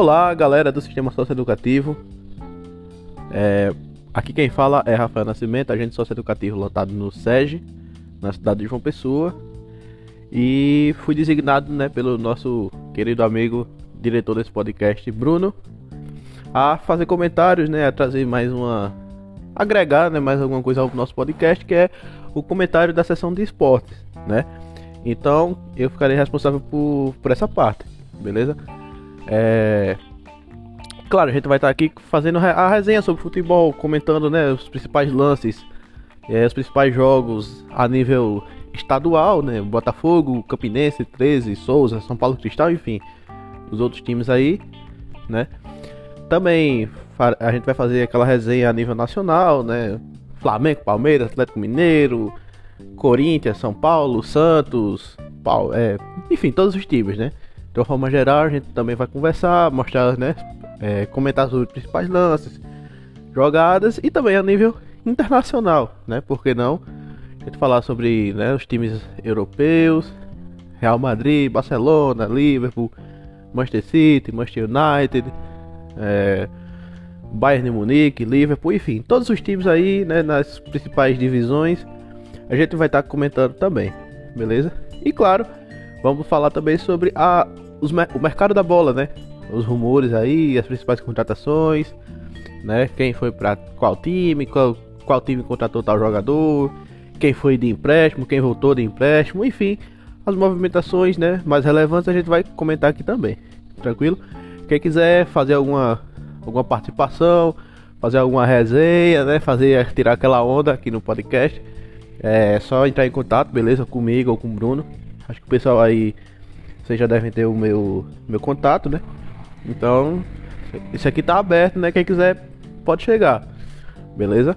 Olá, galera do Sistema Socioeducativo. É, aqui quem fala é Rafael Nascimento, agente socioeducativo lotado no SEG, na cidade de João Pessoa. E fui designado né, pelo nosso querido amigo, diretor desse podcast, Bruno, a fazer comentários, né, a trazer mais uma. agregar né, mais alguma coisa ao nosso podcast, que é o comentário da sessão de esportes, né? Então eu ficarei responsável por, por essa parte, beleza? É... Claro, a gente vai estar aqui fazendo a resenha sobre futebol, comentando né, os principais lances, é, os principais jogos a nível estadual, né? Botafogo, Campinense, 13, Souza, São Paulo Cristal, enfim, os outros times aí, né? Também a gente vai fazer aquela resenha a nível nacional, né? Flamengo, Palmeiras, Atlético Mineiro, Corinthians, São Paulo, Santos, Paulo, é, enfim, todos os times, né? De uma forma geral, a gente também vai conversar, mostrar, né? É, comentar os principais lances, jogadas e também a nível internacional, né? Por que não? A gente falar sobre né, os times europeus, Real Madrid, Barcelona, Liverpool, Manchester City, Manchester United, é, Bayern de Munique, Liverpool, enfim, todos os times aí, né, nas principais divisões, a gente vai estar tá comentando também, beleza? E claro, vamos falar também sobre a, os, o mercado da bola, né? Os rumores aí, as principais contratações, né? Quem foi para qual time, qual, qual time contratou tal jogador, quem foi de empréstimo, quem voltou de empréstimo, enfim, as movimentações, né, mais relevantes a gente vai comentar aqui também. Tranquilo? Quem quiser fazer alguma alguma participação, fazer alguma resenha, né, fazer tirar aquela onda aqui no podcast, é só entrar em contato, beleza, comigo ou com o Bruno. Acho que o pessoal aí vocês já devem ter o meu meu contato, né? Então, esse aqui tá aberto, né? Quem quiser pode chegar. Beleza?